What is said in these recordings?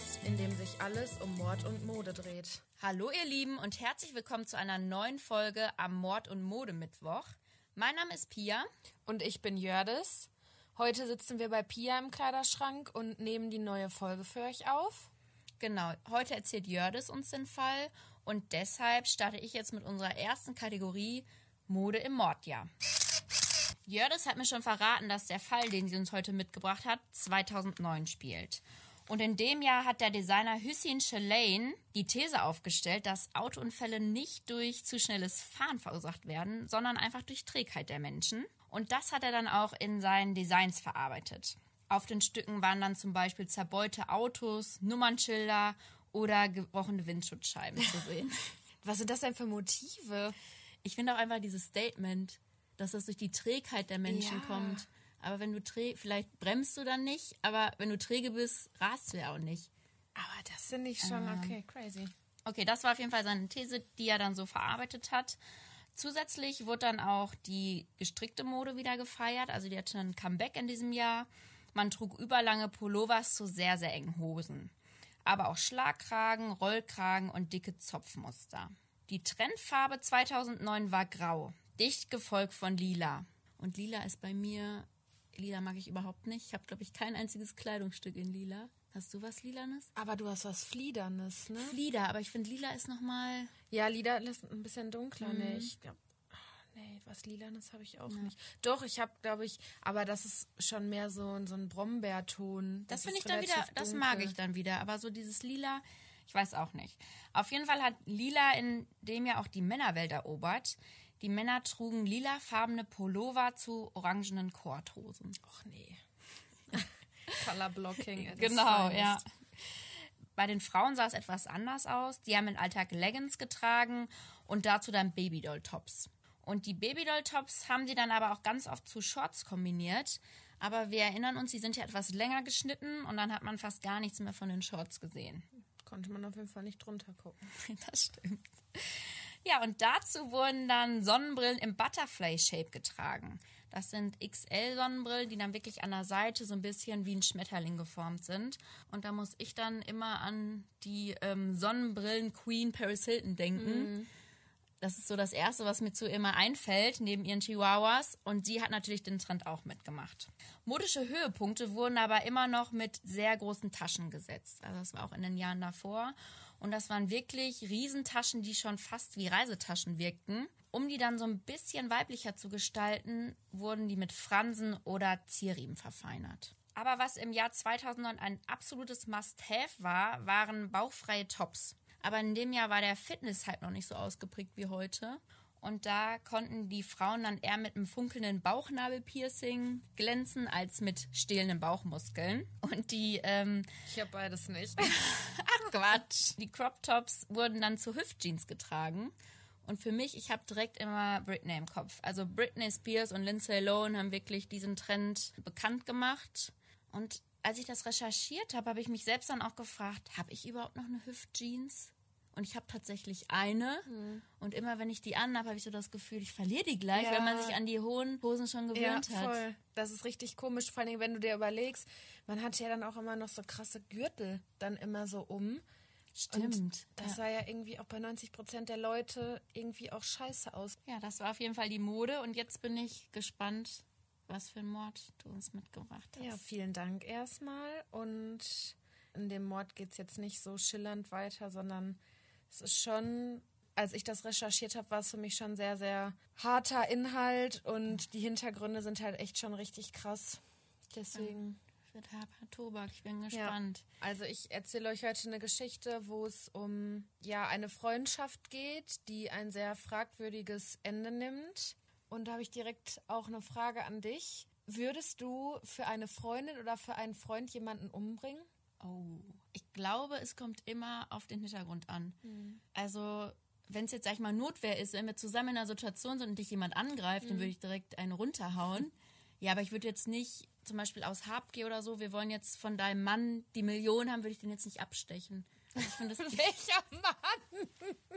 Podcast, in dem sich alles um Mord und Mode dreht. Hallo ihr Lieben und herzlich willkommen zu einer neuen Folge am Mord- und Modemittwoch. Mein Name ist Pia. Und ich bin Jördis. Heute sitzen wir bei Pia im Kleiderschrank und nehmen die neue Folge für euch auf. Genau, heute erzählt Jördis uns den Fall und deshalb starte ich jetzt mit unserer ersten Kategorie Mode im Mordjahr. Jördis hat mir schon verraten, dass der Fall, den sie uns heute mitgebracht hat, 2009 spielt. Und in dem Jahr hat der Designer Hüssein Chalain die These aufgestellt, dass Autounfälle nicht durch zu schnelles Fahren verursacht werden, sondern einfach durch Trägheit der Menschen. Und das hat er dann auch in seinen Designs verarbeitet. Auf den Stücken waren dann zum Beispiel zerbeute Autos, Nummernschilder oder gebrochene Windschutzscheiben zu sehen. Was sind das denn für Motive? Ich finde auch einfach dieses Statement, dass das durch die Trägheit der Menschen Ja. kommt. Aber wenn du träge, vielleicht bremst du dann nicht, aber wenn du träge bist, rast du ja auch nicht. Aber das finde ich schon okay, crazy. Okay, das war auf jeden Fall seine These, die er dann so verarbeitet hat. Zusätzlich wurde dann auch die gestrickte Mode wieder gefeiert. Also die hatte ein Comeback in diesem Jahr. Man trug überlange Pullovers zu sehr, sehr engen Hosen. Aber auch Schlagkragen, Rollkragen und dicke Zopfmuster. Die Trendfarbe 2009 war grau, dicht gefolgt von lila. Und lila ist bei mir, lila mag ich überhaupt nicht. Ich habe, glaube ich, kein einziges Kleidungsstück in lila. Hast du was Lilanes? Aber du hast was Fliedernes, ne? Flieder, aber ich finde lila ist nochmal Ja, Lila ist ein bisschen dunkler, ne? Ich glaub, ah, nee, was Lilanes habe ich auch nicht. Doch, ich habe, glaube ich, aber das ist schon mehr so, ein- so ein Brombeerton. Das ist finde ich dann wieder, relativ das dunkel. mag ich dann wieder. Aber so dieses Lila, ich weiß auch nicht. Auf jeden Fall hat Lila in dem ja auch die Männerwelt erobert. Die Männer trugen lilafarbene Pullover zu orangenen Korthosen. Och nee. Color Blocking. Genau, ja. Bei den Frauen sah es etwas anders aus. Die haben im Alltag Leggings getragen und dazu dann Babydoll-Tops. Und die Babydoll-Tops haben sie dann aber auch ganz oft zu Shorts kombiniert. Aber wir erinnern uns, sie sind ja etwas länger geschnitten und dann hat man fast gar nichts mehr von den Shorts gesehen. Konnte man auf jeden Fall nicht drunter gucken. Das stimmt. Ja, und dazu wurden dann Sonnenbrillen im Butterfly-Shape getragen. Das sind XL-Sonnenbrillen, die dann wirklich an der Seite so ein bisschen wie ein Schmetterling geformt sind. Und da muss ich dann immer an die ähm, Sonnenbrillen-Queen Paris Hilton denken. Das ist so das Erste, was mir zu immer einfällt, neben ihren Chihuahuas. Und sie hat natürlich den Trend auch mitgemacht. Modische Höhepunkte wurden aber immer noch mit sehr großen Taschen gesetzt. Also das war auch in den Jahren davor. Und das waren wirklich Riesentaschen, die schon fast wie Reisetaschen wirkten. Um die dann so ein bisschen weiblicher zu gestalten, wurden die mit Fransen oder Zierriemen verfeinert. Aber was im Jahr 2009 ein absolutes Must-Have war, waren bauchfreie Tops. Aber in dem Jahr war der Fitness-Hype noch nicht so ausgeprägt wie heute. Und da konnten die Frauen dann eher mit einem funkelnden Bauchnabelpiercing glänzen, als mit stehlenden Bauchmuskeln. Und die, ähm, Ich habe beides nicht. ach Quatsch, die Crop Tops wurden dann zu Hüftjeans getragen. Und für mich, ich habe direkt immer Britney im Kopf. Also Britney Spears und Lindsay Lohan haben wirklich diesen Trend bekannt gemacht. Und als ich das recherchiert habe, habe ich mich selbst dann auch gefragt, habe ich überhaupt noch eine Hüftjeans? Und ich habe tatsächlich eine. Und immer wenn ich die anhabe, habe ich so das Gefühl, ich verliere die gleich, Ja. weil man sich an die hohen Hosen schon Ja, gewöhnt hat. voll. Das ist richtig komisch, vor allem wenn du dir überlegst, man hat ja dann auch immer noch so krasse Gürtel dann immer so um. Stimmt. Und das ja. sah ja irgendwie auch bei 90 Prozent der Leute irgendwie auch scheiße aus. ja, das war auf jeden Fall die Mode. Und jetzt bin ich gespannt, was für ein Mord du uns mitgebracht hast. Ja, vielen Dank erstmal. Und in dem Mord geht es jetzt nicht so schillernd weiter, sondern es ist schon, als ich das recherchiert habe, war es für mich schon sehr, sehr harter Inhalt und die Hintergründe sind halt echt schon richtig krass. Deswegen. Wird harter Tobak. Ich bin gespannt. Also ich erzähle euch heute eine Geschichte, wo es um ja eine Freundschaft geht, die ein sehr fragwürdiges Ende nimmt. Und da habe ich direkt auch eine Frage an dich. Würdest du für eine Freundin oder für einen Freund jemanden umbringen? Oh. Ich glaube, es kommt immer auf den Hintergrund an. Also, wenn es jetzt, sag ich mal, Notwehr ist, wenn wir zusammen in einer Situation sind und dich jemand angreift, dann würde ich direkt einen runterhauen. Ja, aber ich würde jetzt nicht, zum Beispiel aus Habgier oder so, wir wollen jetzt von deinem Mann die Million haben, würde ich den jetzt nicht abstechen. Also ich finde das Welcher Mann?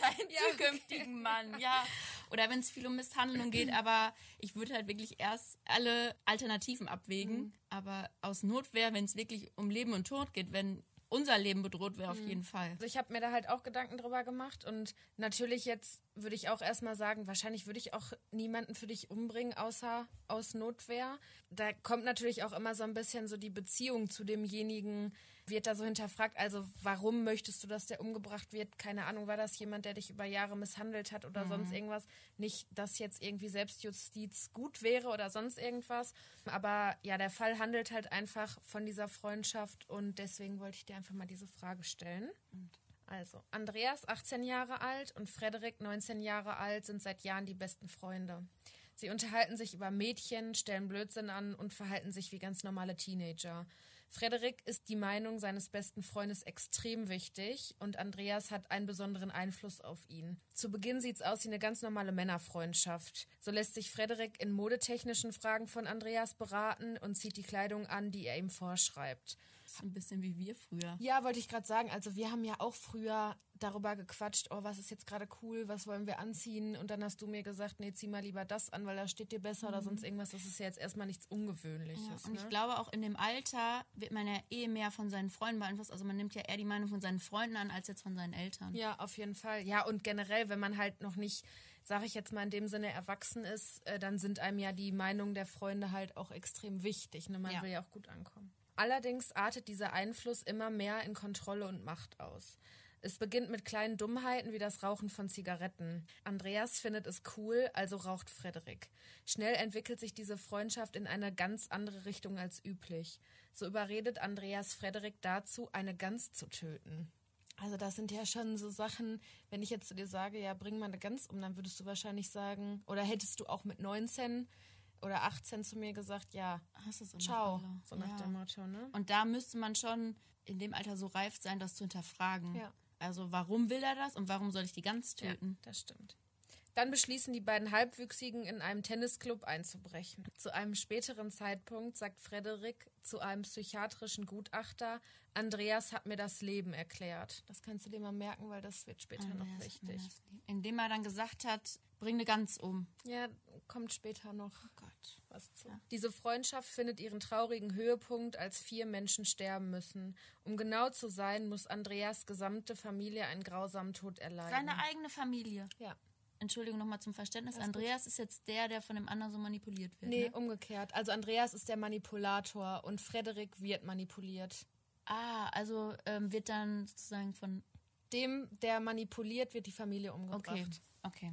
deinen zukünftigen Mann, ja. Oder wenn es viel um Misshandlung geht, aber ich würde halt wirklich erst alle Alternativen abwägen. Mhm. Aber aus Notwehr, wenn es wirklich um Leben und Tod geht, wenn unser Leben bedroht wäre, auf mhm. jeden Fall. Also ich habe mir da halt auch Gedanken drüber gemacht und natürlich jetzt würde ich auch erstmal sagen, wahrscheinlich würde ich auch niemanden für dich umbringen, außer aus Notwehr. Da kommt natürlich auch immer so ein bisschen so die Beziehung zu demjenigen wird da so hinterfragt, also warum möchtest du, dass der umgebracht wird? Keine Ahnung, war das jemand, der dich über Jahre misshandelt hat oder mhm. sonst irgendwas? Nicht, dass jetzt irgendwie Selbstjustiz gut wäre oder sonst irgendwas. Aber ja, der Fall handelt halt einfach von dieser Freundschaft und deswegen wollte ich dir einfach mal diese Frage stellen. Also, Andreas, 18 Jahre alt und Frederik, 19 Jahre alt, sind seit Jahren die besten Freunde. Sie unterhalten sich über Mädchen, stellen Blödsinn an und verhalten sich wie ganz normale Teenager. Frederik ist die Meinung seines besten Freundes extrem wichtig und Andreas hat einen besonderen Einfluss auf ihn. Zu Beginn sieht es aus wie eine ganz normale Männerfreundschaft. So lässt sich Frederik in modetechnischen Fragen von Andreas beraten und zieht die Kleidung an, die er ihm vorschreibt. Ein bisschen wie wir früher. Ja, wollte ich gerade sagen. Also wir haben ja auch früher darüber gequatscht, oh, was ist jetzt gerade cool, was wollen wir anziehen? Und dann hast du mir gesagt, nee, zieh mal lieber das an, weil da steht dir besser mhm. oder sonst irgendwas. Das ist ja jetzt erstmal nichts Ungewöhnliches. Ja, und ne? ich glaube, auch in dem Alter wird man ja eh mehr von seinen Freunden beeinflusst. Also man nimmt ja eher die Meinung von seinen Freunden an, als jetzt von seinen Eltern. Ja, auf jeden Fall. Ja, und generell, wenn man halt noch nicht, sage ich jetzt mal in dem Sinne, erwachsen ist, äh, dann sind einem ja die Meinungen der Freunde halt auch extrem wichtig. Ne? Man ja. will ja auch gut ankommen. Allerdings artet dieser Einfluss immer mehr in Kontrolle und Macht aus. Es beginnt mit kleinen Dummheiten wie das Rauchen von Zigaretten. Andreas findet es cool, also raucht Frederik. Schnell entwickelt sich diese Freundschaft in eine ganz andere Richtung als üblich. So überredet Andreas Frederik dazu, eine Gans zu töten. Also das sind ja schon so Sachen, wenn ich jetzt zu dir sage, ja, bring mal eine Gans um, dann würdest du wahrscheinlich sagen, oder hättest du auch mit 19 oder 18 zu mir gesagt, ja, hast es ciao, so nach ja. dem Motto, ne? Und da müsste man schon in dem Alter so reif sein, das zu hinterfragen. Ja. Also warum will er das und warum soll ich die ganz töten? Ja, das stimmt. Dann beschließen die beiden Halbwüchsigen in einem Tennisclub einzubrechen. Zu einem späteren Zeitpunkt sagt Frederik zu einem psychiatrischen Gutachter, Andreas hat mir das Leben erklärt. Das kannst du dir mal merken, weil das wird später Andreas noch wichtig. Indem er dann gesagt hat, bring eine Gans um. Ja, kommt später noch oh was zu. Ja. Diese Freundschaft findet ihren traurigen Höhepunkt, als vier Menschen sterben müssen. Um genau zu sein, muss Andreas gesamte Familie einen grausamen Tod erleiden. Seine eigene Familie? Ja. Entschuldigung nochmal zum Verständnis. Andreas ist jetzt der, der von dem anderen so manipuliert wird. Nee, ne? umgekehrt. Also Andreas ist der Manipulator und Frederik wird manipuliert. Ah, also ähm, wird dann sozusagen von dem, der manipuliert, wird die Familie umgebracht. Okay. okay.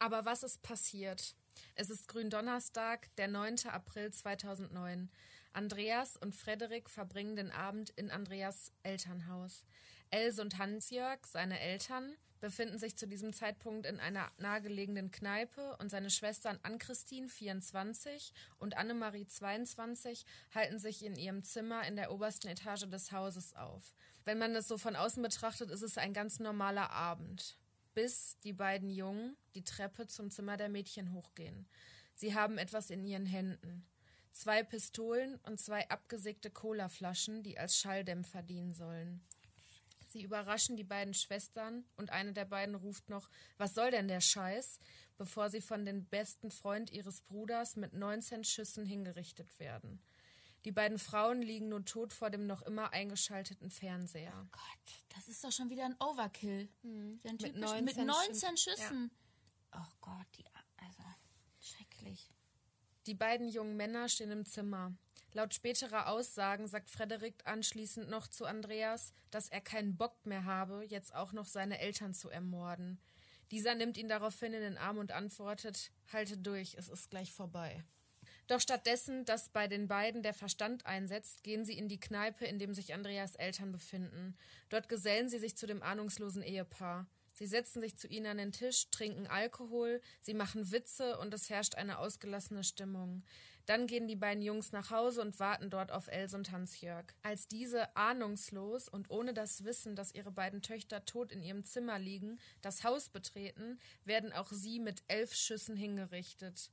Aber was ist passiert? Es ist Gründonnerstag, der 9. April 2009. Andreas und Frederik verbringen den Abend in Andreas Elternhaus. Else und Hans-Jörg, seine Eltern, befinden sich zu diesem Zeitpunkt in einer nahegelegenen Kneipe und seine Schwestern Ann-Christine, 24, und Annemarie, 22, halten sich in ihrem Zimmer in der obersten Etage des Hauses auf. Wenn man das so von außen betrachtet, ist es ein ganz normaler Abend bis die beiden Jungen die Treppe zum Zimmer der Mädchen hochgehen. Sie haben etwas in ihren Händen. Zwei Pistolen und zwei abgesägte Colaflaschen, die als Schalldämpfer dienen sollen. Sie überraschen die beiden Schwestern und eine der beiden ruft noch, was soll denn der Scheiß, bevor sie von dem besten Freund ihres Bruders mit 19 Schüssen hingerichtet werden. Die beiden Frauen liegen nun tot vor dem noch immer eingeschalteten Fernseher. Oh Gott, das ist doch schon wieder ein Overkill. Hm. Mit, 19 mit 19 Schüssen. Ja. Oh Gott, die, also schrecklich. Die beiden jungen Männer stehen im Zimmer. Laut späterer Aussagen sagt Frederik anschließend noch zu Andreas, dass er keinen Bock mehr habe, jetzt auch noch seine Eltern zu ermorden. Dieser nimmt ihn daraufhin in den Arm und antwortet: Halte durch, es ist gleich vorbei. Doch stattdessen, dass bei den beiden der Verstand einsetzt, gehen sie in die Kneipe, in dem sich Andreas Eltern befinden. Dort gesellen sie sich zu dem ahnungslosen Ehepaar. Sie setzen sich zu ihnen an den Tisch, trinken Alkohol, sie machen Witze und es herrscht eine ausgelassene Stimmung. Dann gehen die beiden Jungs nach Hause und warten dort auf Els und Hans-Jörg. Als diese ahnungslos und ohne das Wissen, dass ihre beiden Töchter tot in ihrem Zimmer liegen, das Haus betreten, werden auch sie mit elf Schüssen hingerichtet.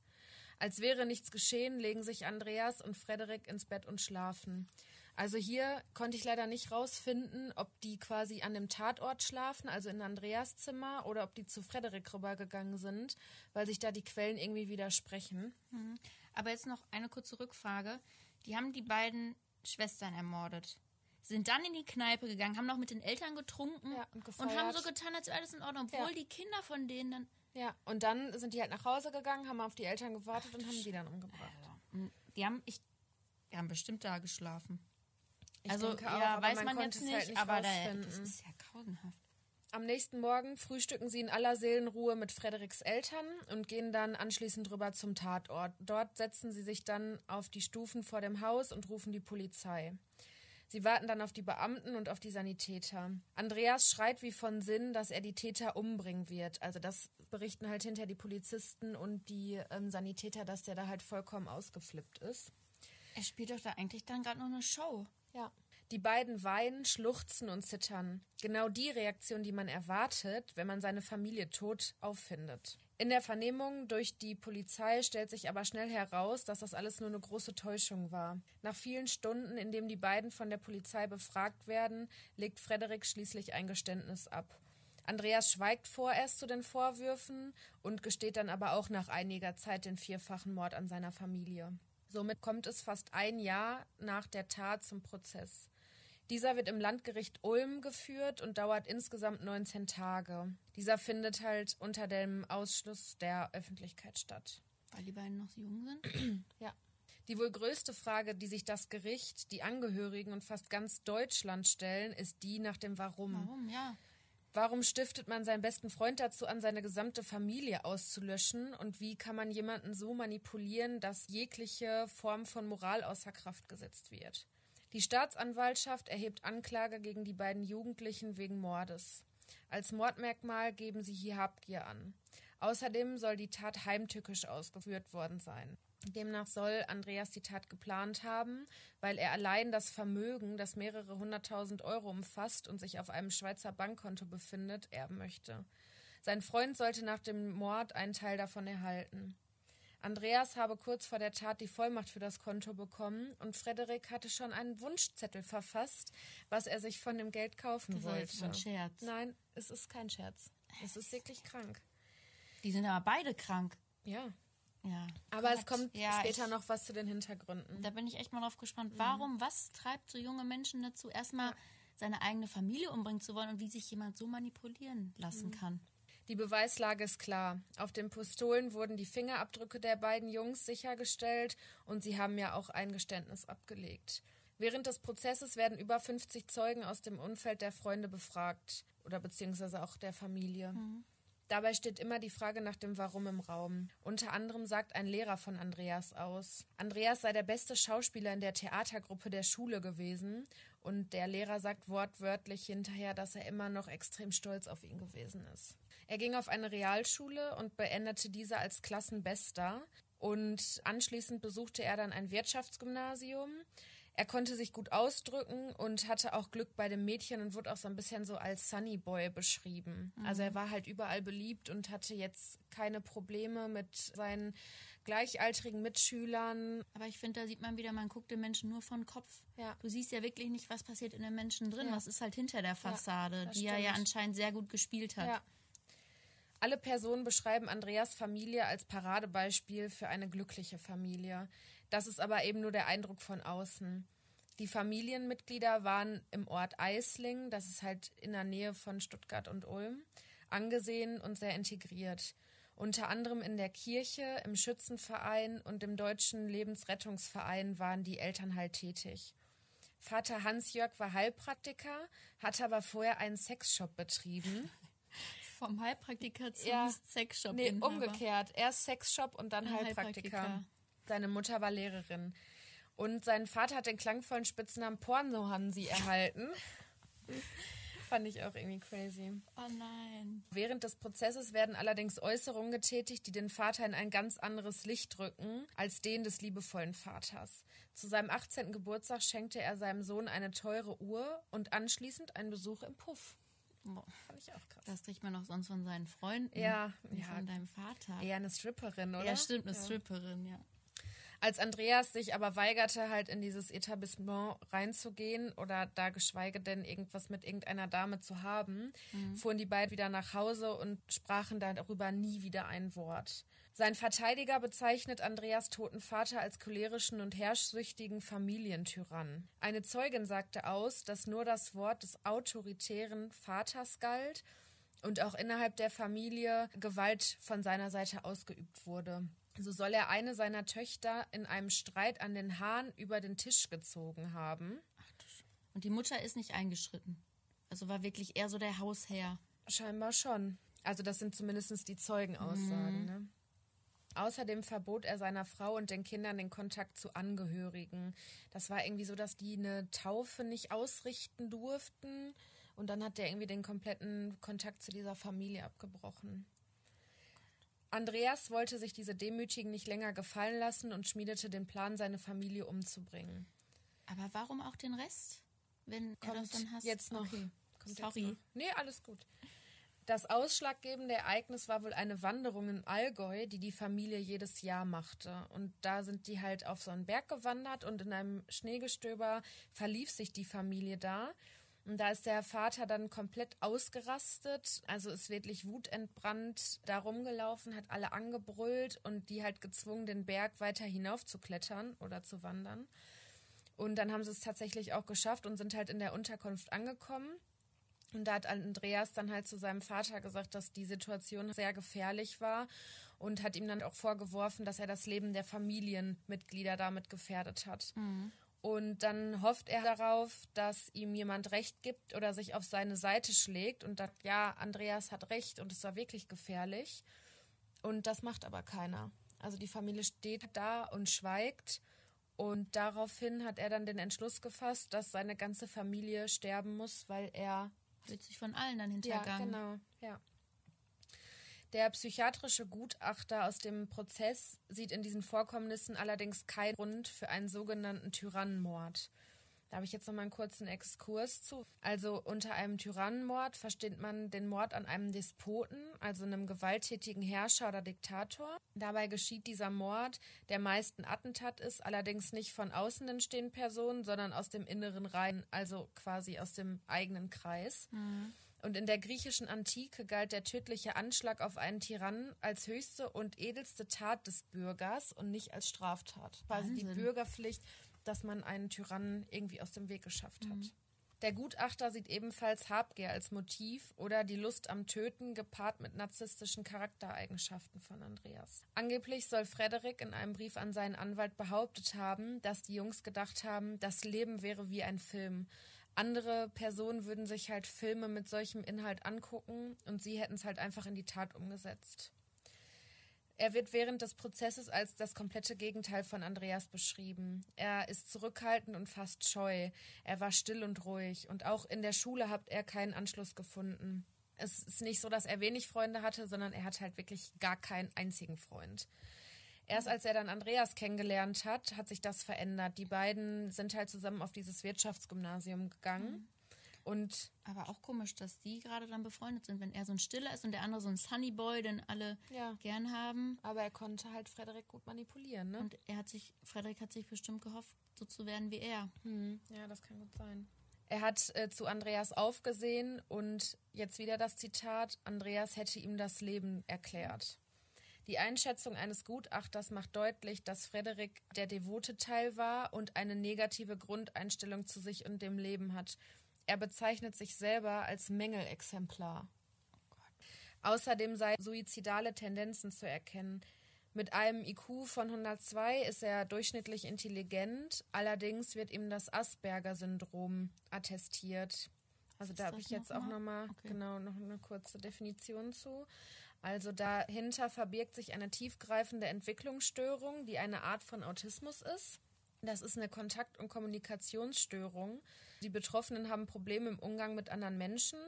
Als wäre nichts geschehen, legen sich Andreas und Frederik ins Bett und schlafen. Also hier konnte ich leider nicht rausfinden, ob die quasi an dem Tatort schlafen, also in Andreas Zimmer, oder ob die zu Frederik rübergegangen sind, weil sich da die Quellen irgendwie widersprechen. Mhm. Aber jetzt noch eine kurze Rückfrage. Die haben die beiden Schwestern ermordet. Sind dann in die Kneipe gegangen, haben noch mit den Eltern getrunken Ja, und und haben so getan, als wäre alles in Ordnung, obwohl Ja. die Kinder von denen dann. Ja, und dann sind die halt nach Hause gegangen, haben auf die Eltern gewartet und haben die dann umgebracht. Die haben, ich, die haben bestimmt da geschlafen. Ich also, denke auch, ja, weiß man man, jetzt es nicht, halt nicht aber da, das ist ja grauenhaft. Am nächsten Morgen frühstücken sie in aller Seelenruhe mit Frederiks Eltern und gehen dann anschließend rüber zum Tatort. Dort setzen sie sich dann auf die Stufen vor dem Haus und rufen die Polizei. Sie warten dann auf die Beamten und auf die Sanitäter. Andreas schreit wie von Sinn, dass er die Täter umbringen wird. Also das berichten halt hinter die Polizisten und die ähm, Sanitäter, dass der da halt vollkommen ausgeflippt ist. Er spielt doch da eigentlich dann gerade nur eine Show. Ja. Die beiden weinen, schluchzen und zittern. Genau die Reaktion, die man erwartet, wenn man seine Familie tot auffindet. In der Vernehmung durch die Polizei stellt sich aber schnell heraus, dass das alles nur eine große Täuschung war. Nach vielen Stunden, in denen die beiden von der Polizei befragt werden, legt Frederik schließlich ein Geständnis ab. Andreas schweigt vorerst zu den Vorwürfen und gesteht dann aber auch nach einiger Zeit den vierfachen Mord an seiner Familie. Somit kommt es fast ein Jahr nach der Tat zum Prozess. Dieser wird im Landgericht Ulm geführt und dauert insgesamt 19 Tage. Dieser findet halt unter dem Ausschluss der Öffentlichkeit statt. Weil die beiden noch jung sind. Ja. Die wohl größte Frage, die sich das Gericht, die Angehörigen und fast ganz Deutschland stellen, ist die nach dem Warum. Warum? Ja. Warum stiftet man seinen besten Freund dazu an, seine gesamte Familie auszulöschen? Und wie kann man jemanden so manipulieren, dass jegliche Form von Moral außer Kraft gesetzt wird? Die Staatsanwaltschaft erhebt Anklage gegen die beiden Jugendlichen wegen Mordes. Als Mordmerkmal geben sie hier Habgier an. Außerdem soll die Tat heimtückisch ausgeführt worden sein. Demnach soll Andreas die Tat geplant haben, weil er allein das Vermögen, das mehrere hunderttausend Euro umfasst und sich auf einem Schweizer Bankkonto befindet, erben möchte. Sein Freund sollte nach dem Mord einen Teil davon erhalten. Andreas habe kurz vor der Tat die Vollmacht für das Konto bekommen und Frederik hatte schon einen Wunschzettel verfasst, was er sich von dem Geld kaufen Das wollte. jetzt ein Scherz. Nein, es ist kein Scherz. Es ist wirklich krank. Die sind aber beide krank. Ja. Ja. Aber es Gott. kommt Ja, später ich- noch was zu den Hintergründen. Da bin ich echt mal drauf gespannt. Warum, was treibt so junge Menschen dazu, erstmal seine eigene Familie umbringen zu wollen und wie sich jemand so manipulieren lassen kann? Die Beweislage ist klar. Auf den Pistolen wurden die Fingerabdrücke der beiden Jungs sichergestellt und sie haben ja auch ein Geständnis abgelegt. Während des Prozesses werden über 50 Zeugen aus dem Umfeld der Freunde befragt oder beziehungsweise auch der Familie. Dabei steht immer die Frage nach dem Warum im Raum. Unter anderem sagt ein Lehrer von Andreas aus. Andreas sei der beste Schauspieler in der Theatergruppe der Schule gewesen und der Lehrer sagt wortwörtlich hinterher, dass er immer noch extrem stolz auf ihn gewesen ist. Er ging auf eine Realschule und beendete diese als Klassenbester und anschließend besuchte er dann ein Wirtschaftsgymnasium. Er konnte sich gut ausdrücken und hatte auch Glück bei den Mädchen und wurde auch so ein bisschen so als Sunny Boy beschrieben. Also er war halt überall beliebt und hatte jetzt keine Probleme mit seinen gleichaltrigen Mitschülern. Aber ich finde, da sieht man wieder, man guckt den Menschen nur von Kopf. Ja. Du siehst ja wirklich nicht, was passiert in den Menschen drin, Ja. was ist halt hinter der Fassade, die er ja stimmt. anscheinend sehr gut gespielt hat. Alle Personen beschreiben Andreas Familie als Paradebeispiel für eine glückliche Familie. Das ist aber eben nur der Eindruck von außen. Die Familienmitglieder waren im Ort Eisling, das ist halt in der Nähe von Stuttgart und Ulm, angesehen und sehr integriert. Unter anderem in der Kirche, im Schützenverein und im Deutschen Lebensrettungsverein waren die Eltern halt tätig. Vater Hans-Jörg war Heilpraktiker, hatte aber vorher einen Sexshop betrieben. Vom Heilpraktiker zum Ja. Sexshop. Nee, umgekehrt. Erst Sexshop und dann Dann Heilpraktiker. Heilpraktiker. Seine Mutter war Lehrerin. Und sein Vater hat den klangvollen Spitznamen Porno-Hansi erhalten. Fand ich auch irgendwie crazy. Oh nein. Während des Prozesses werden allerdings Äußerungen getätigt, die den Vater in ein ganz anderes Licht rücken als den des liebevollen Vaters. Zu seinem 18. Geburtstag schenkte er seinem Sohn eine teure Uhr und anschließend einen Besuch im Puff. Boah, Fand ich auch krass. Das kriegt man doch sonst von seinen Freunden. Ja, ja. von deinem Vater. Eher eine Stripperin, oder? Ja, stimmt, eine Stripperin, ja. Als Andreas sich aber weigerte, halt in dieses Etablissement reinzugehen oder da geschweige denn irgendwas mit irgendeiner Dame zu haben, mhm. fuhren die beiden wieder nach Hause und sprachen darüber nie wieder ein Wort. Sein Verteidiger bezeichnet Andreas toten Vater als cholerischen und herrschsüchtigen Familientyrann. Eine Zeugin sagte aus, dass nur das Wort des autoritären Vaters galt und auch innerhalb der Familie Gewalt von seiner Seite ausgeübt wurde. So soll er eine seiner Töchter in einem Streit an den Haaren über den Tisch gezogen haben. Und die Mutter ist nicht eingeschritten. Also war wirklich eher so der Hausherr. Scheinbar schon. Also das sind zumindest die Zeugenaussagen. Mhm. Ne? Außerdem verbot er seiner Frau und den Kindern den Kontakt zu Angehörigen. Das war irgendwie so, dass die eine Taufe nicht ausrichten durften. Und dann hat er irgendwie den kompletten Kontakt zu dieser Familie abgebrochen. Andreas wollte sich diese Demütigen nicht länger gefallen lassen und schmiedete den Plan, seine Familie umzubringen. Aber warum auch den Rest? Wenn Kommt er das dann hast? Jetzt noch. Okay. Kommt Sorry. Jetzt noch. Nee, alles gut. Das ausschlaggebende Ereignis war wohl eine Wanderung in Allgäu, die die Familie jedes Jahr machte. Und da sind die halt auf so einen Berg gewandert und in einem Schneegestöber verlief sich die Familie da. Und da ist der Vater dann komplett ausgerastet, also ist wirklich wutentbrannt da rumgelaufen, hat alle angebrüllt und die halt gezwungen, den Berg weiter hinauf zu klettern oder zu wandern. Und dann haben sie es tatsächlich auch geschafft und sind halt in der Unterkunft angekommen. Und da hat Andreas dann halt zu seinem Vater gesagt, dass die Situation sehr gefährlich war und hat ihm dann auch vorgeworfen, dass er das Leben der Familienmitglieder damit gefährdet hat. Mhm. Und dann hofft er darauf, dass ihm jemand Recht gibt oder sich auf seine Seite schlägt und sagt, ja, Andreas hat Recht und es war wirklich gefährlich. Und das macht aber keiner. Also die Familie steht da und schweigt. Und daraufhin hat er dann den Entschluss gefasst, dass seine ganze Familie sterben muss, weil er wird sich von allen dann hintergangen. Ja, genau, ja. Der psychiatrische Gutachter aus dem Prozess sieht in diesen Vorkommnissen allerdings keinen Grund für einen sogenannten Tyrannenmord. Da habe ich jetzt noch mal einen kurzen Exkurs zu. Also unter einem Tyrannenmord versteht man den Mord an einem Despoten, also einem gewalttätigen Herrscher oder Diktator. Dabei geschieht dieser Mord, der meist ein Attentat ist, allerdings nicht von außen entstehenden Personen, sondern aus dem inneren Reihen, also quasi aus dem eigenen Kreis. Mhm. Und in der griechischen Antike galt der tödliche Anschlag auf einen Tyrannen als höchste und edelste Tat des Bürgers und nicht als Straftat. Quasi die Bürgerpflicht dass man einen Tyrannen irgendwie aus dem Weg geschafft hat. Mhm. Der Gutachter sieht ebenfalls Habgier als Motiv oder die Lust am Töten gepaart mit narzisstischen Charaktereigenschaften von Andreas. Angeblich soll Frederik in einem Brief an seinen Anwalt behauptet haben, dass die Jungs gedacht haben, das Leben wäre wie ein Film. Andere Personen würden sich halt Filme mit solchem Inhalt angucken und sie hätten es halt einfach in die Tat umgesetzt. Er wird während des Prozesses als das komplette Gegenteil von Andreas beschrieben. Er ist zurückhaltend und fast scheu. Er war still und ruhig. Und auch in der Schule hat er keinen Anschluss gefunden. Es ist nicht so, dass er wenig Freunde hatte, sondern er hat halt wirklich gar keinen einzigen Freund. Erst als er dann Andreas kennengelernt hat, hat sich das verändert. Die beiden sind halt zusammen auf dieses Wirtschaftsgymnasium gegangen. Mhm. Und aber auch komisch, dass die gerade dann befreundet sind, wenn er so ein Stiller ist und der andere so ein Sunny Boy, den alle ja. gern haben. Aber er konnte halt Frederik gut manipulieren, ne? Und er hat sich, Frederik hat sich bestimmt gehofft, so zu werden wie er. Hm. Ja, das kann gut sein. Er hat äh, zu Andreas aufgesehen und jetzt wieder das Zitat, Andreas hätte ihm das Leben erklärt. Die Einschätzung eines Gutachters macht deutlich, dass Frederik der devote Teil war und eine negative Grundeinstellung zu sich und dem Leben hat er bezeichnet sich selber als Mängelexemplar. Außerdem sei suizidale Tendenzen zu erkennen. Mit einem IQ von 102 ist er durchschnittlich intelligent, allerdings wird ihm das Asperger-Syndrom attestiert. Also da habe ich jetzt auch nochmal okay. genau noch eine kurze Definition zu. Also dahinter verbirgt sich eine tiefgreifende Entwicklungsstörung, die eine Art von Autismus ist. Das ist eine Kontakt- und Kommunikationsstörung. Die Betroffenen haben Probleme im Umgang mit anderen Menschen,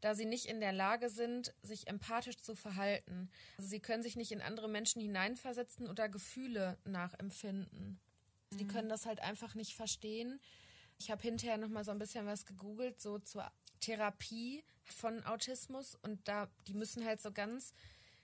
da sie nicht in der Lage sind, sich empathisch zu verhalten. Also sie können sich nicht in andere Menschen hineinversetzen oder Gefühle nachempfinden. Mhm. Die können das halt einfach nicht verstehen. Ich habe hinterher noch mal so ein bisschen was gegoogelt, so zur Therapie von Autismus und da die müssen halt so ganz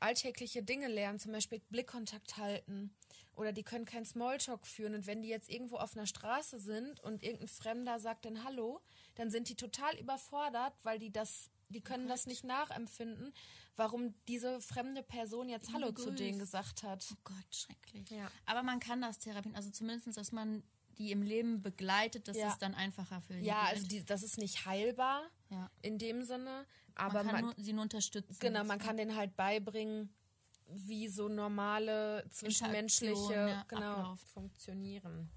alltägliche Dinge lernen, zum Beispiel Blickkontakt halten oder die können keinen Smalltalk führen. Und wenn die jetzt irgendwo auf einer Straße sind und irgendein Fremder sagt dann Hallo, dann sind die total überfordert, weil die das, die können oh das nicht nachempfinden, warum diese fremde Person jetzt Hallo zu denen gesagt hat. Oh Gott, schrecklich. Ja. Aber man kann das therapieren, also zumindest, dass man die im Leben begleitet, das ja. ist dann einfacher für die. Ja, also die, das ist nicht heilbar ja. in dem Sinne, aber man kann man, nur, sie nur unterstützen. Genau, man kann denen halt beibringen, wie so normale zwischenmenschliche ja, genau, Ablauf. funktionieren.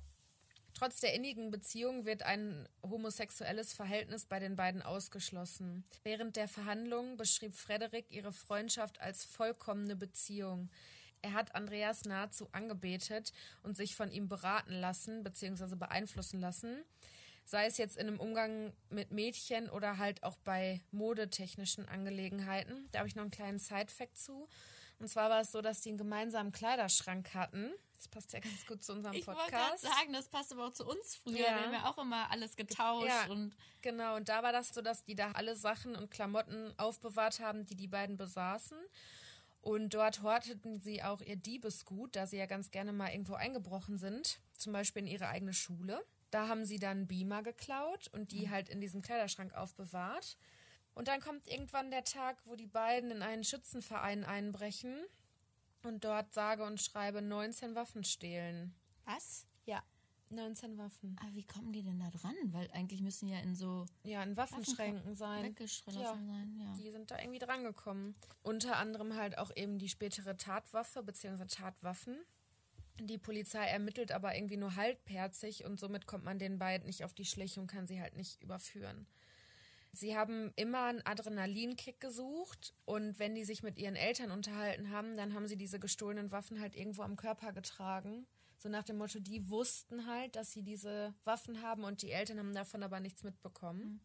Trotz der innigen Beziehung wird ein homosexuelles Verhältnis bei den beiden ausgeschlossen. Während der Verhandlungen beschrieb Frederik ihre Freundschaft als vollkommene Beziehung. Er hat Andreas nahezu angebetet und sich von ihm beraten lassen bzw. beeinflussen lassen, sei es jetzt in einem Umgang mit Mädchen oder halt auch bei modetechnischen Angelegenheiten. Da habe ich noch einen kleinen Side-Fact zu. Und zwar war es so, dass die einen gemeinsamen Kleiderschrank hatten. Das passt ja ganz gut zu unserem ich Podcast. Ich wollte sagen, das passt aber auch zu uns früher. Ja. Wir haben ja auch immer alles getauscht. Ja, und genau, und da war das so, dass die da alle Sachen und Klamotten aufbewahrt haben, die die beiden besaßen. Und dort horteten sie auch ihr Diebesgut, da sie ja ganz gerne mal irgendwo eingebrochen sind, zum Beispiel in ihre eigene Schule. Da haben sie dann Beamer geklaut und die mhm. halt in diesem Kleiderschrank aufbewahrt. Und dann kommt irgendwann der Tag, wo die beiden in einen Schützenverein einbrechen und dort sage und schreibe 19 Waffen stehlen. Was? Ja. 19 Waffen. Aber wie kommen die denn da dran? Weil eigentlich müssen ja in so. Ja, in Waffenschränken sein. Weggeschrieben ja, sein, ja. Die sind da irgendwie drangekommen. Unter anderem halt auch eben die spätere Tatwaffe bzw. Tatwaffen. Die Polizei ermittelt aber irgendwie nur halbherzig und somit kommt man den beiden nicht auf die Schliche und kann sie halt nicht überführen. Sie haben immer einen Adrenalinkick gesucht und wenn die sich mit ihren Eltern unterhalten haben, dann haben sie diese gestohlenen Waffen halt irgendwo am Körper getragen so nach dem Motto, die wussten halt, dass sie diese Waffen haben und die Eltern haben davon aber nichts mitbekommen. Mhm.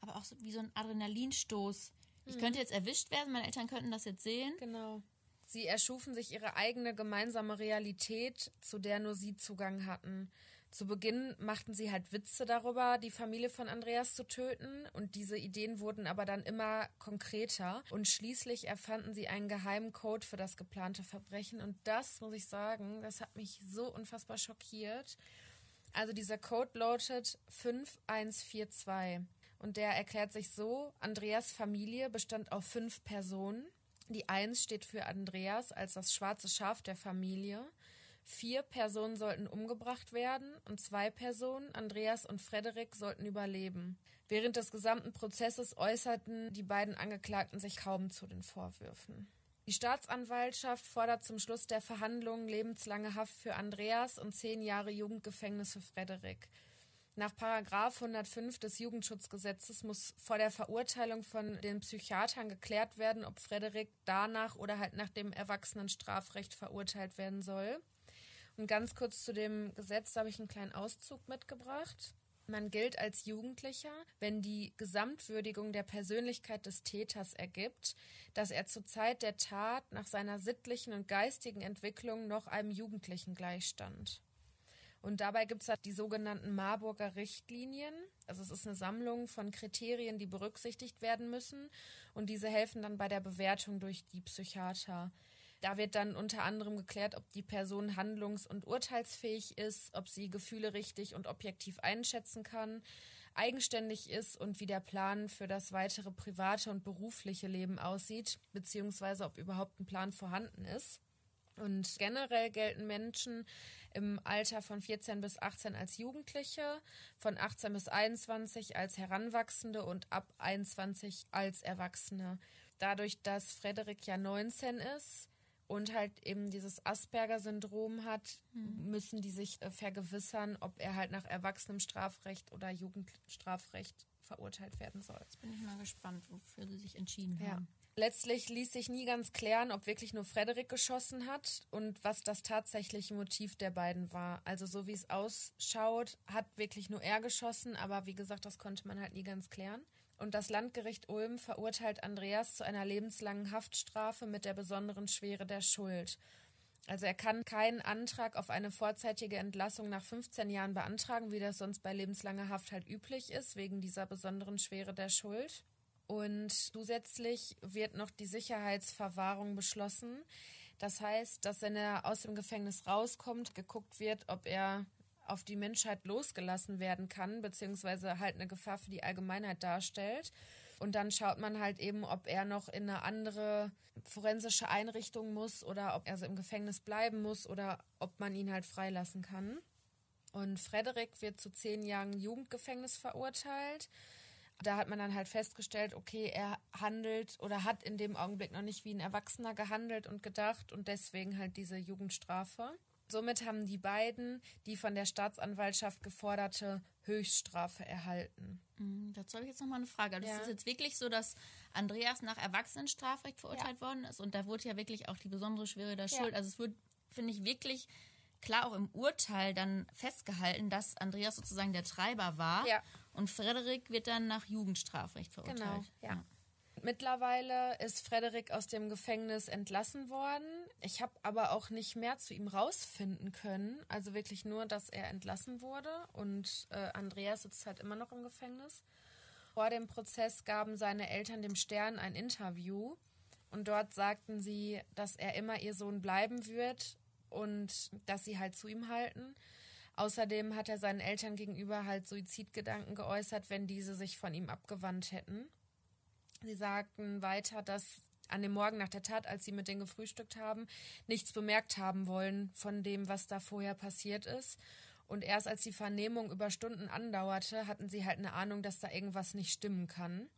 Aber auch so wie so ein Adrenalinstoß. Ich mhm. könnte jetzt erwischt werden, meine Eltern könnten das jetzt sehen. Genau. Sie erschufen sich ihre eigene gemeinsame Realität, zu der nur sie Zugang hatten. Zu Beginn machten sie halt Witze darüber, die Familie von Andreas zu töten, und diese Ideen wurden aber dann immer konkreter und schließlich erfanden sie einen geheimen Code für das geplante Verbrechen und das muss ich sagen, das hat mich so unfassbar schockiert. Also dieser Code lautet 5142 und der erklärt sich so, Andreas Familie bestand aus fünf Personen. Die Eins steht für Andreas als das schwarze Schaf der Familie. Vier Personen sollten umgebracht werden und zwei Personen, Andreas und Frederik, sollten überleben. Während des gesamten Prozesses äußerten die beiden Angeklagten sich kaum zu den Vorwürfen. Die Staatsanwaltschaft fordert zum Schluss der Verhandlungen lebenslange Haft für Andreas und zehn Jahre Jugendgefängnis für Frederik. Nach Paragraf 105 des Jugendschutzgesetzes muss vor der Verurteilung von den Psychiatern geklärt werden, ob Frederik danach oder halt nach dem Erwachsenenstrafrecht verurteilt werden soll. Und ganz kurz zu dem Gesetz, habe ich einen kleinen Auszug mitgebracht. Man gilt als Jugendlicher, wenn die Gesamtwürdigung der Persönlichkeit des Täters ergibt, dass er zur Zeit der Tat nach seiner sittlichen und geistigen Entwicklung noch einem Jugendlichen gleichstand. Und dabei gibt es halt die sogenannten Marburger Richtlinien. Also es ist eine Sammlung von Kriterien, die berücksichtigt werden müssen. Und diese helfen dann bei der Bewertung durch die Psychiater. Da wird dann unter anderem geklärt, ob die Person handlungs- und urteilsfähig ist, ob sie Gefühle richtig und objektiv einschätzen kann, eigenständig ist und wie der Plan für das weitere private und berufliche Leben aussieht, beziehungsweise ob überhaupt ein Plan vorhanden ist. Und generell gelten Menschen im Alter von 14 bis 18 als Jugendliche, von 18 bis 21 als Heranwachsende und ab 21 als Erwachsene. Dadurch, dass Frederik ja 19 ist, und halt eben dieses Asperger-Syndrom hat, mhm. müssen die sich äh, vergewissern, ob er halt nach Erwachsenenstrafrecht oder Jugendstrafrecht verurteilt werden soll. Jetzt bin ich mal gespannt, wofür sie sich entschieden ja. haben. Letztlich ließ sich nie ganz klären, ob wirklich nur Frederik geschossen hat und was das tatsächliche Motiv der beiden war. Also so wie es ausschaut, hat wirklich nur er geschossen, aber wie gesagt, das konnte man halt nie ganz klären und das Landgericht Ulm verurteilt Andreas zu einer lebenslangen Haftstrafe mit der besonderen Schwere der Schuld. Also er kann keinen Antrag auf eine vorzeitige Entlassung nach 15 Jahren beantragen, wie das sonst bei lebenslanger Haft halt üblich ist, wegen dieser besonderen Schwere der Schuld. Und zusätzlich wird noch die Sicherheitsverwahrung beschlossen. Das heißt, dass wenn er aus dem Gefängnis rauskommt, geguckt wird, ob er auf die Menschheit losgelassen werden kann, beziehungsweise halt eine Gefahr für die Allgemeinheit darstellt. Und dann schaut man halt eben, ob er noch in eine andere forensische Einrichtung muss oder ob er so im Gefängnis bleiben muss oder ob man ihn halt freilassen kann. Und Frederik wird zu zehn Jahren Jugendgefängnis verurteilt. Da hat man dann halt festgestellt, okay, er handelt oder hat in dem Augenblick noch nicht wie ein Erwachsener gehandelt und gedacht und deswegen halt diese Jugendstrafe. Somit haben die beiden die von der Staatsanwaltschaft geforderte Höchststrafe erhalten. Mhm, dazu habe ich jetzt nochmal eine Frage. Also ja. Es ist jetzt wirklich so, dass Andreas nach Erwachsenenstrafrecht verurteilt ja. worden ist und da wurde ja wirklich auch die besondere Schwere der Schuld. Ja. Also es wird, finde ich, wirklich klar auch im Urteil dann festgehalten, dass Andreas sozusagen der Treiber war. Und Frederik wird dann nach Jugendstrafrecht verurteilt. Genau, ja. Mittlerweile ist Frederik aus dem Gefängnis entlassen worden. Ich habe aber auch nicht mehr zu ihm rausfinden können. Also wirklich nur, dass er entlassen wurde und äh, Andreas sitzt halt immer noch im Gefängnis. Vor dem Prozess gaben seine Eltern dem Stern ein Interview und dort sagten sie, dass er immer ihr Sohn bleiben wird und dass sie halt zu ihm halten. Außerdem hat er seinen Eltern gegenüber halt Suizidgedanken geäußert, wenn diese sich von ihm abgewandt hätten. Sie sagten weiter, dass an dem Morgen nach der Tat, als sie mit denen gefrühstückt haben, nichts bemerkt haben wollen von dem, was da vorher passiert ist. Und erst als die Vernehmung über Stunden andauerte, hatten sie halt eine Ahnung, dass da irgendwas nicht stimmen kann.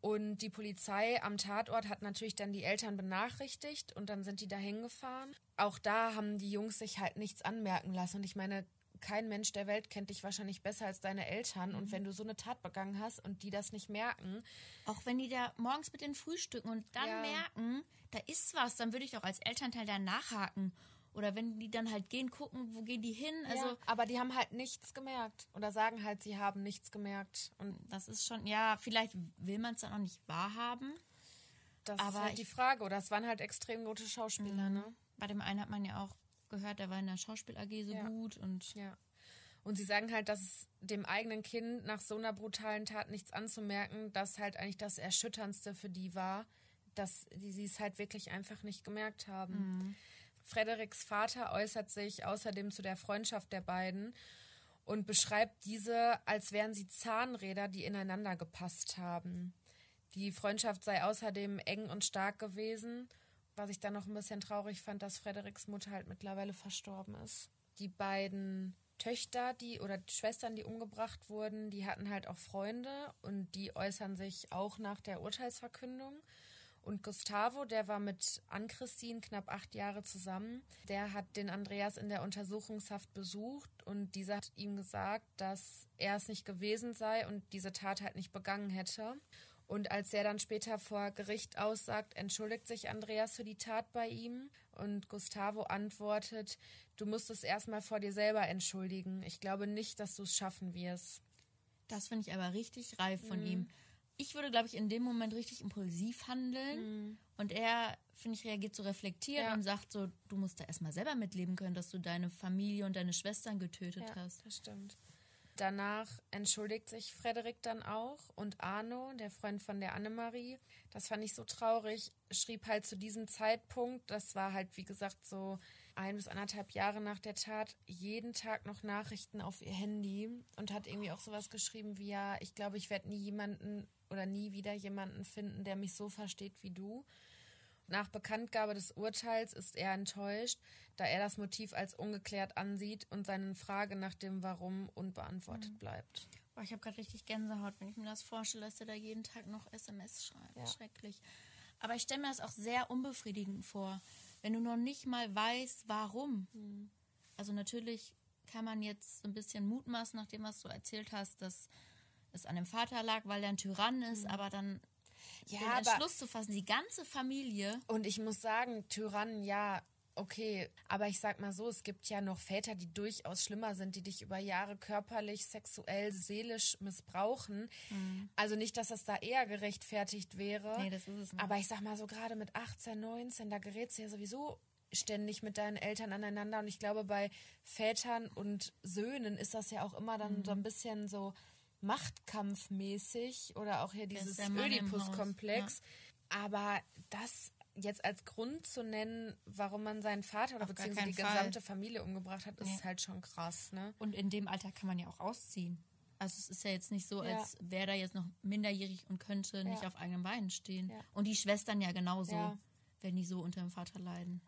Und die Polizei am Tatort hat natürlich dann die Eltern benachrichtigt und dann sind die da hingefahren. Auch da haben die Jungs sich halt nichts anmerken lassen. Und ich meine, kein Mensch der Welt kennt dich wahrscheinlich besser als deine Eltern. Mhm. Und wenn du so eine Tat begangen hast und die das nicht merken. Auch wenn die da morgens mit den frühstücken und dann ja. merken, da ist was, dann würde ich doch als Elternteil da nachhaken. Oder wenn die dann halt gehen, gucken, wo gehen die hin? Also, ja, aber die haben halt nichts gemerkt. Oder sagen halt, sie haben nichts gemerkt. Und das ist schon, ja, vielleicht will man es dann auch nicht wahrhaben. Das aber ist halt die Frage. Oder es waren halt extrem gute Schauspieler, mhm. ne? Bei dem einen hat man ja auch gehört, der war in der Schauspiel AG so ja. gut und ja. Und sie sagen halt, dass es dem eigenen Kind nach so einer brutalen Tat nichts anzumerken, dass halt eigentlich das Erschütterndste für die war, dass die sie es halt wirklich einfach nicht gemerkt haben. Mhm. Frederiks Vater äußert sich außerdem zu der Freundschaft der beiden und beschreibt diese, als wären sie Zahnräder, die ineinander gepasst haben. Die Freundschaft sei außerdem eng und stark gewesen was ich dann noch ein bisschen traurig fand, dass Frederiks Mutter halt mittlerweile verstorben ist. Die beiden Töchter, die oder die Schwestern, die umgebracht wurden, die hatten halt auch Freunde und die äußern sich auch nach der Urteilsverkündung. Und Gustavo, der war mit Ann-Christine knapp acht Jahre zusammen, der hat den Andreas in der Untersuchungshaft besucht und dieser hat ihm gesagt, dass er es nicht gewesen sei und diese Tat halt nicht begangen hätte. Und als er dann später vor Gericht aussagt, entschuldigt sich Andreas für die Tat bei ihm und Gustavo antwortet, du musst es erstmal vor dir selber entschuldigen. Ich glaube nicht, dass du es schaffen wirst. Das finde ich aber richtig reif von mhm. ihm. Ich würde, glaube ich, in dem Moment richtig impulsiv handeln. Mhm. Und er, finde ich, reagiert so reflektiert ja. und sagt so, du musst da erstmal selber mitleben können, dass du deine Familie und deine Schwestern getötet ja, hast. Das stimmt. Danach entschuldigt sich Frederik dann auch und Arno, der Freund von der Annemarie, das fand ich so traurig, schrieb halt zu diesem Zeitpunkt, das war halt wie gesagt so ein bis anderthalb Jahre nach der Tat, jeden Tag noch Nachrichten auf ihr Handy und hat irgendwie auch sowas geschrieben wie ja, ich glaube, ich werde nie jemanden oder nie wieder jemanden finden, der mich so versteht wie du. Nach Bekanntgabe des Urteils ist er enttäuscht, da er das Motiv als ungeklärt ansieht und seine Frage nach dem Warum unbeantwortet mhm. bleibt. Boah, ich habe gerade richtig Gänsehaut, wenn ich mir das vorstelle, dass er da jeden Tag noch SMS schreibt. Ja. Schrecklich. Aber ich stelle mir das auch sehr unbefriedigend vor, wenn du noch nicht mal weißt, warum. Mhm. Also natürlich kann man jetzt so ein bisschen mutmaßen, nachdem was du erzählt hast, dass es an dem Vater lag, weil er ein Tyrann ist, mhm. aber dann ja, den Entschluss zu fassen, die ganze Familie. Und ich muss sagen, Tyrannen, ja, okay, aber ich sag mal so, es gibt ja noch Väter, die durchaus schlimmer sind, die dich über Jahre körperlich, sexuell, seelisch missbrauchen. Mhm. Also nicht, dass das da eher gerechtfertigt wäre. Nee, das ist es nicht. Aber ich sag mal so, gerade mit 18, 19, da gerätst du ja sowieso ständig mit deinen Eltern aneinander. Und ich glaube, bei Vätern und Söhnen ist das ja auch immer dann mhm. so ein bisschen so Machtkampfmäßig oder auch hier dieses Ödipus-Komplex. Ja. Aber das jetzt als Grund zu nennen, warum man seinen Vater oder beziehungsweise die Fall. gesamte Familie umgebracht hat, ist nee. halt schon krass. Ne? Und in dem Alter kann man ja auch ausziehen. Also es ist ja jetzt nicht so, ja. als wäre er jetzt noch minderjährig und könnte ja. nicht auf eigenen Beinen stehen. Und die Schwestern ja genauso, wenn die so unter dem Vater leiden.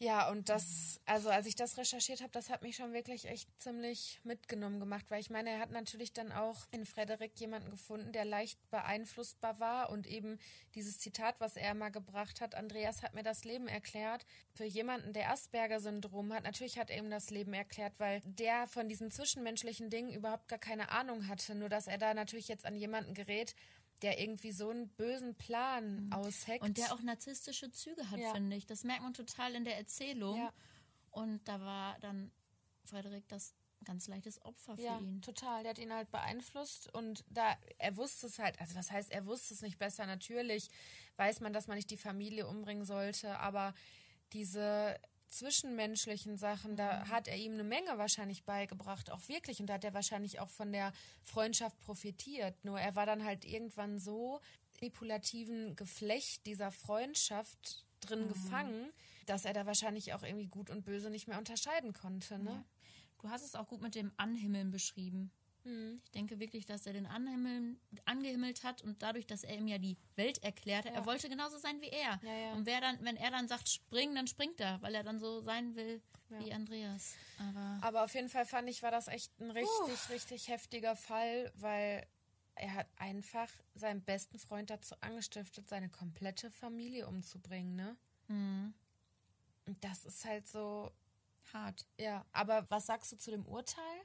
Ja, und das, also als ich das recherchiert habe, das hat mich schon wirklich echt ziemlich mitgenommen gemacht, weil ich meine, er hat natürlich dann auch in Frederik jemanden gefunden, der leicht beeinflussbar war und eben dieses Zitat, was er mal gebracht hat, Andreas hat mir das Leben erklärt. Für jemanden, der Asperger-Syndrom hat, natürlich hat er ihm das Leben erklärt, weil der von diesen zwischenmenschlichen Dingen überhaupt gar keine Ahnung hatte, nur dass er da natürlich jetzt an jemanden gerät, der irgendwie so einen bösen Plan mhm. ausheckt. Und der auch narzisstische Züge hat, ja. finde ich. Das merkt man total in der Erzählung. Ja. Und da war dann Frederik das ganz leichtes Opfer für ja, ihn. total. Der hat ihn halt beeinflusst und da, er wusste es halt, also was heißt, er wusste es nicht besser. Natürlich weiß man, dass man nicht die Familie umbringen sollte, aber diese zwischenmenschlichen Sachen, da mhm. hat er ihm eine Menge wahrscheinlich beigebracht, auch wirklich. Und da hat er wahrscheinlich auch von der Freundschaft profitiert. Nur er war dann halt irgendwann so manipulativen Geflecht dieser Freundschaft drin mhm. gefangen, dass er da wahrscheinlich auch irgendwie gut und böse nicht mehr unterscheiden konnte. Ne? Ja. Du hast es auch gut mit dem Anhimmeln beschrieben. Mhm. Ich denke wirklich, dass er den Anhimmeln, angehimmelt hat und dadurch, dass er ihm ja die Welt erklärte, ja. er wollte genauso sein wie er. Ja, ja. Und wer dann, wenn er dann sagt, spring, dann springt er, weil er dann so sein will wie Andreas. Aber, Aber auf jeden Fall fand ich, war das echt ein richtig, uh. richtig heftiger Fall, weil er hat einfach seinen besten Freund dazu angestiftet, seine komplette Familie umzubringen, ne? Mhm. Und das ist halt so hart. Ja, aber was sagst du zu dem Urteil?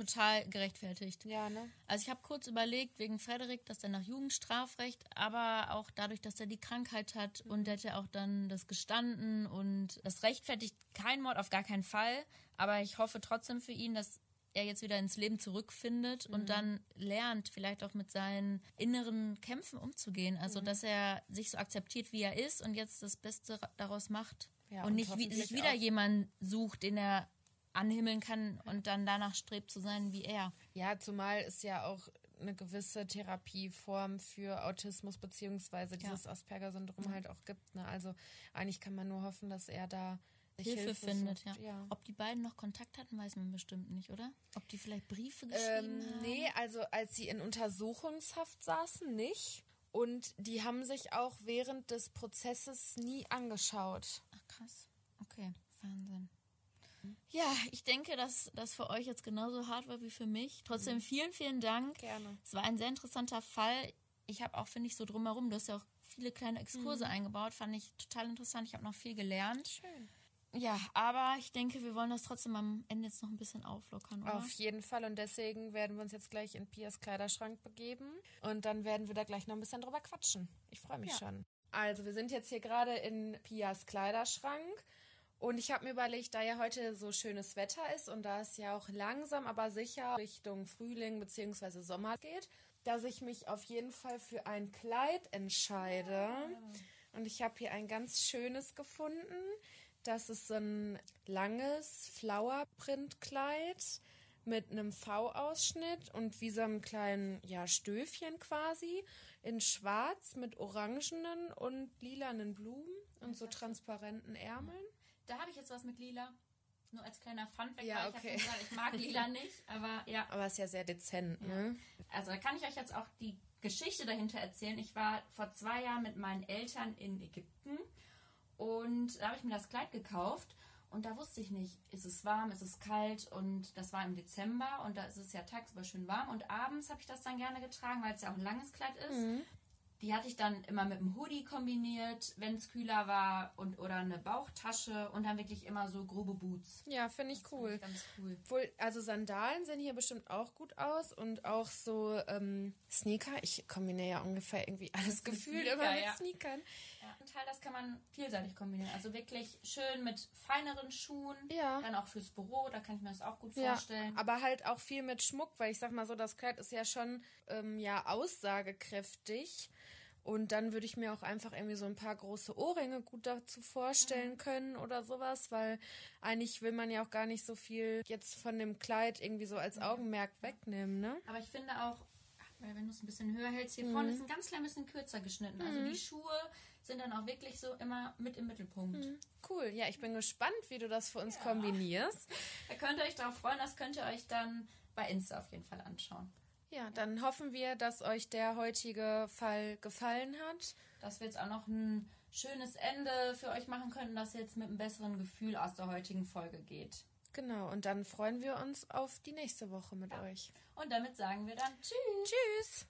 Total gerechtfertigt. Ja, ne? Also ich habe kurz überlegt, wegen Frederik, dass er nach Jugendstrafrecht, aber auch dadurch, dass er die Krankheit hat mhm. und der hat ja auch dann das gestanden und das rechtfertigt kein Mord auf gar keinen Fall. Aber ich hoffe trotzdem für ihn, dass er jetzt wieder ins Leben zurückfindet mhm. und dann lernt, vielleicht auch mit seinen inneren Kämpfen umzugehen. Also, mhm. dass er sich so akzeptiert, wie er ist und jetzt das Beste daraus macht. Ja, und, und nicht wie, sich wieder jemanden sucht, den er anhimmeln kann und dann danach strebt zu sein wie er. Ja, zumal es ja auch eine gewisse Therapieform für Autismus beziehungsweise dieses ja. Asperger-Syndrom mhm. halt auch gibt. Ne? Also eigentlich kann man nur hoffen, dass er da Hilfe, Hilfe, findet. Ja. ja. Ob die beiden noch Kontakt hatten, weiß man bestimmt nicht, oder? Ob die vielleicht Briefe geschrieben ähm, haben? Nee, also als sie in Untersuchungshaft saßen, nicht. Und die haben sich auch während des Prozesses nie angeschaut. Ach krass. Okay, Wahnsinn. Ja, ich denke, dass das für euch jetzt genauso hart war wie für mich. Trotzdem mhm. vielen, vielen Dank. Gerne. Es war ein sehr interessanter Fall. Ich habe auch, finde ich, so drumherum, du hast ja auch viele kleine Exkurse mhm. eingebaut, fand ich total interessant. Ich habe noch viel gelernt. Schön. Ja, aber ich denke, wir wollen das trotzdem am Ende jetzt noch ein bisschen auflockern, oder? Auf jeden Fall und deswegen werden wir uns jetzt gleich in Pias Kleiderschrank begeben und dann werden wir da gleich noch ein bisschen drüber quatschen. Ich freue mich ja. schon. Also, wir sind jetzt hier gerade in Pias Kleiderschrank und ich habe mir überlegt, da ja heute so schönes Wetter ist und da es ja auch langsam, aber sicher Richtung Frühling bzw. Sommer geht, dass ich mich auf jeden Fall für ein Kleid entscheide. Und ich habe hier ein ganz schönes gefunden. Das ist so ein langes Flower-Print-Kleid mit einem V-Ausschnitt und wie so einem kleinen ja, Stöfchen quasi in schwarz mit orangenen und lilanen Blumen und so transparenten Ärmeln. Da habe ich jetzt was mit lila. Nur als kleiner Funfact, ja, okay. ich, gesagt, ich mag lila nicht, aber ja. Aber es ist ja sehr dezent, ne? Also da kann ich euch jetzt auch die Geschichte dahinter erzählen. Ich war vor zwei Jahren mit meinen Eltern in Ägypten und da habe ich mir das Kleid gekauft und da wusste ich nicht, ist es warm, ist es kalt und das war im Dezember und da ist es ja tagsüber schön warm und abends habe ich das dann gerne getragen, weil es ja auch ein langes Kleid ist. Mhm. Die hatte ich dann immer mit einem Hoodie kombiniert, wenn es kühler war und oder eine Bauchtasche und dann wirklich immer so grobe Boots. Ja, finde ich cool. Find ich ganz cool. Wohl, also Sandalen sehen hier bestimmt auch gut aus und auch so ähm, Sneaker. Ich kombiniere ja ungefähr irgendwie alles gefühlt Sneaker, immer mit ja. Sneakern. Ja. Ein Teil, das kann man vielseitig kombinieren. Also wirklich schön mit feineren Schuhen. Ja. Dann auch fürs Büro, da kann ich mir das auch gut ja. vorstellen. Aber halt auch viel mit Schmuck, weil ich sag mal so, das Kleid ist ja schon ähm, ja aussagekräftig. Und dann würde ich mir auch einfach irgendwie so ein paar große Ohrringe gut dazu vorstellen mhm. können oder sowas, weil eigentlich will man ja auch gar nicht so viel jetzt von dem Kleid irgendwie so als Augenmerk wegnehmen, ne? Aber ich finde auch, weil wenn du es ein bisschen höher hältst, hier mhm. vorne ist ein ganz klein bisschen kürzer geschnitten. Also die mhm. Schuhe sind dann auch wirklich so immer mit im Mittelpunkt. Mhm. Cool, ja, ich bin gespannt, wie du das für uns ja. kombinierst. Da könnt ihr euch darauf freuen, das könnt ihr euch dann bei Insta auf jeden Fall anschauen. Ja, dann hoffen wir, dass euch der heutige Fall gefallen hat. Dass wir jetzt auch noch ein schönes Ende für euch machen können, das jetzt mit einem besseren Gefühl aus der heutigen Folge geht. Genau, und dann freuen wir uns auf die nächste Woche mit ja. euch. Und damit sagen wir dann Tschüss. Tschüss.